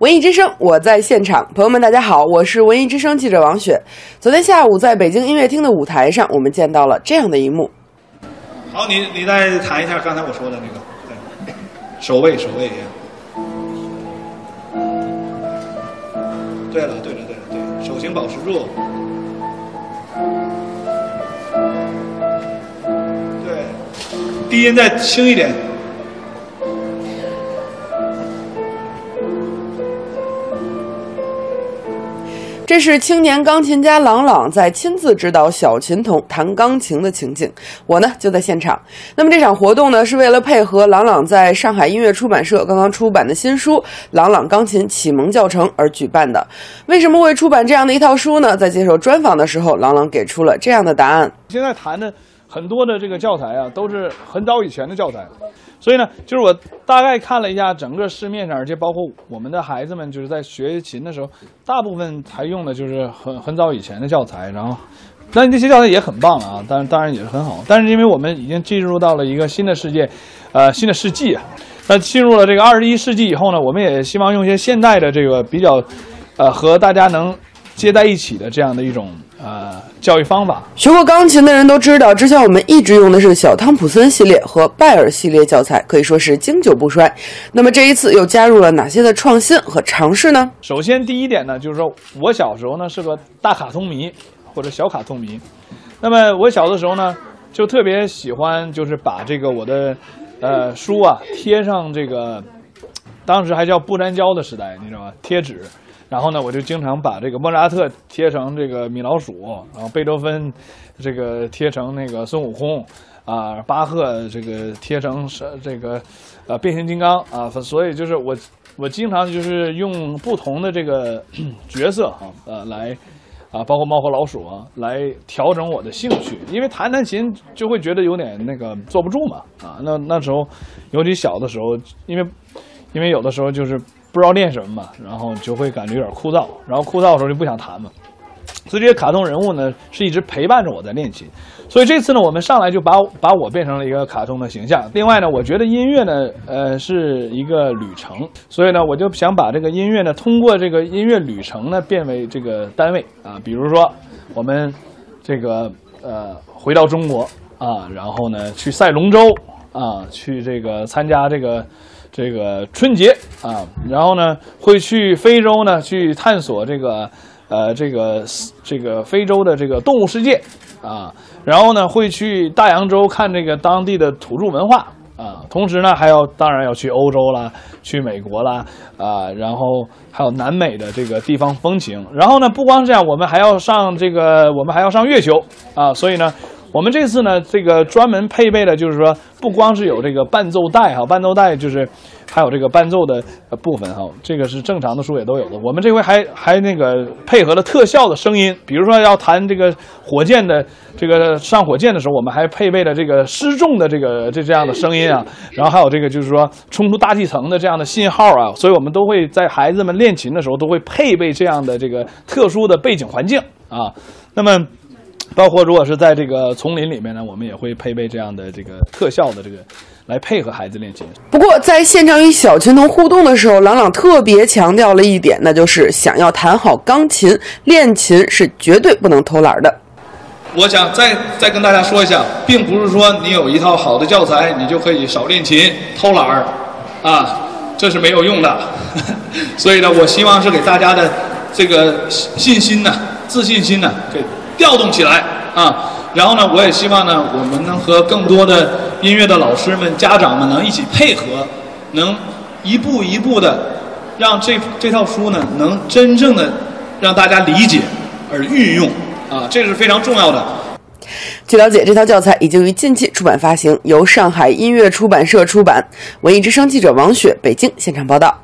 文艺之声，我在现场，朋友们，大家好，我是文艺之声记者王雪。昨天下午，在北京音乐厅的舞台上，我们见到了这样的一幕。好，你你再弹一下刚才我说的那个，对，手位手位。对了，对了，对了，对，手型保持住。对，低音再轻一点。这是青年钢琴家郎朗在亲自指导小琴童弹钢琴的情景，我呢就在现场。那么这场活动呢是为了配合郎朗在上海音乐出版社刚刚出版的新书《郎朗钢琴启蒙教程》而举办的。为什么会出版这样的一套书呢？在接受专访的时候，郎朗给出了这样的答案：现在弹的很多的这个教材啊，都是很早以前的教材。所以呢，就是我大概看了一下整个市面上，而且包括我们的孩子们，就是在学琴的时候，大部分还用的就是很很早以前的教材。然后，那那些教材也很棒啊，当然当然也是很好。但是因为我们已经进入到了一个新的世界，呃，新的世纪啊，那进入了这个二十一世纪以后呢，我们也希望用一些现代的这个比较，呃，和大家能接在一起的这样的一种。呃，教育方法，学过钢琴的人都知道，之前我们一直用的是小汤普森系列和拜尔系列教材，可以说是经久不衰。那么这一次又加入了哪些的创新和尝试呢？首先，第一点呢，就是说我小时候呢是个大卡通迷或者小卡通迷，那么我小的时候呢就特别喜欢，就是把这个我的呃书啊贴上这个，当时还叫不粘胶的时代，你知道吗？贴纸。然后呢，我就经常把这个莫扎特贴成这个米老鼠，然后贝多芬这个贴成那个孙悟空，啊，巴赫这个贴成是这个呃变形金刚啊，所以就是我我经常就是用不同的这个角色啊呃来啊，包括猫和老鼠啊来调整我的兴趣，因为弹弹琴就会觉得有点那个坐不住嘛啊，那那时候尤其小的时候，因为因为有的时候就是。不知道练什么嘛，然后就会感觉有点枯燥，然后枯燥的时候就不想弹嘛。所以这些卡通人物呢，是一直陪伴着我在练琴。所以这次呢，我们上来就把把我变成了一个卡通的形象。另外呢，我觉得音乐呢，呃，是一个旅程，所以呢，我就想把这个音乐呢，通过这个音乐旅程呢，变为这个单位啊。比如说，我们这个呃，回到中国啊，然后呢，去赛龙舟啊，去这个参加这个。这个春节啊，然后呢会去非洲呢去探索这个，呃，这个这个非洲的这个动物世界啊，然后呢会去大洋洲看这个当地的土著文化啊，同时呢还要当然要去欧洲啦，去美国啦啊，然后还有南美的这个地方风情，然后呢不光是这样，我们还要上这个，我们还要上月球啊，所以呢。我们这次呢，这个专门配备的，就是说，不光是有这个伴奏带哈，伴奏带就是还有这个伴奏的部分哈，这个是正常的书也都有的。我们这回还还那个配合了特效的声音，比如说要弹这个火箭的这个上火箭的时候，我们还配备了这个失重的这个这这样的声音啊，然后还有这个就是说冲出大气层的这样的信号啊，所以我们都会在孩子们练琴的时候都会配备这样的这个特殊的背景环境啊，那么。包括如果是在这个丛林里面呢，我们也会配备这样的这个特效的这个，来配合孩子练琴。不过在现场与小琴童互动的时候，朗朗特别强调了一点，那就是想要弹好钢琴，练琴是绝对不能偷懒的。我想再再跟大家说一下，并不是说你有一套好的教材，你就可以少练琴、偷懒儿，啊，这是没有用的。所以呢，我希望是给大家的这个信心呢、自信心呢，给。调动起来啊！然后呢，我也希望呢，我们能和更多的音乐的老师们、家长们能一起配合，能一步一步的让这这套书呢，能真正的让大家理解而运用啊，这是非常重要的。据了解，这套教材已经于近期出版发行，由上海音乐出版社出版。文艺之声记者王雪北京现场报道。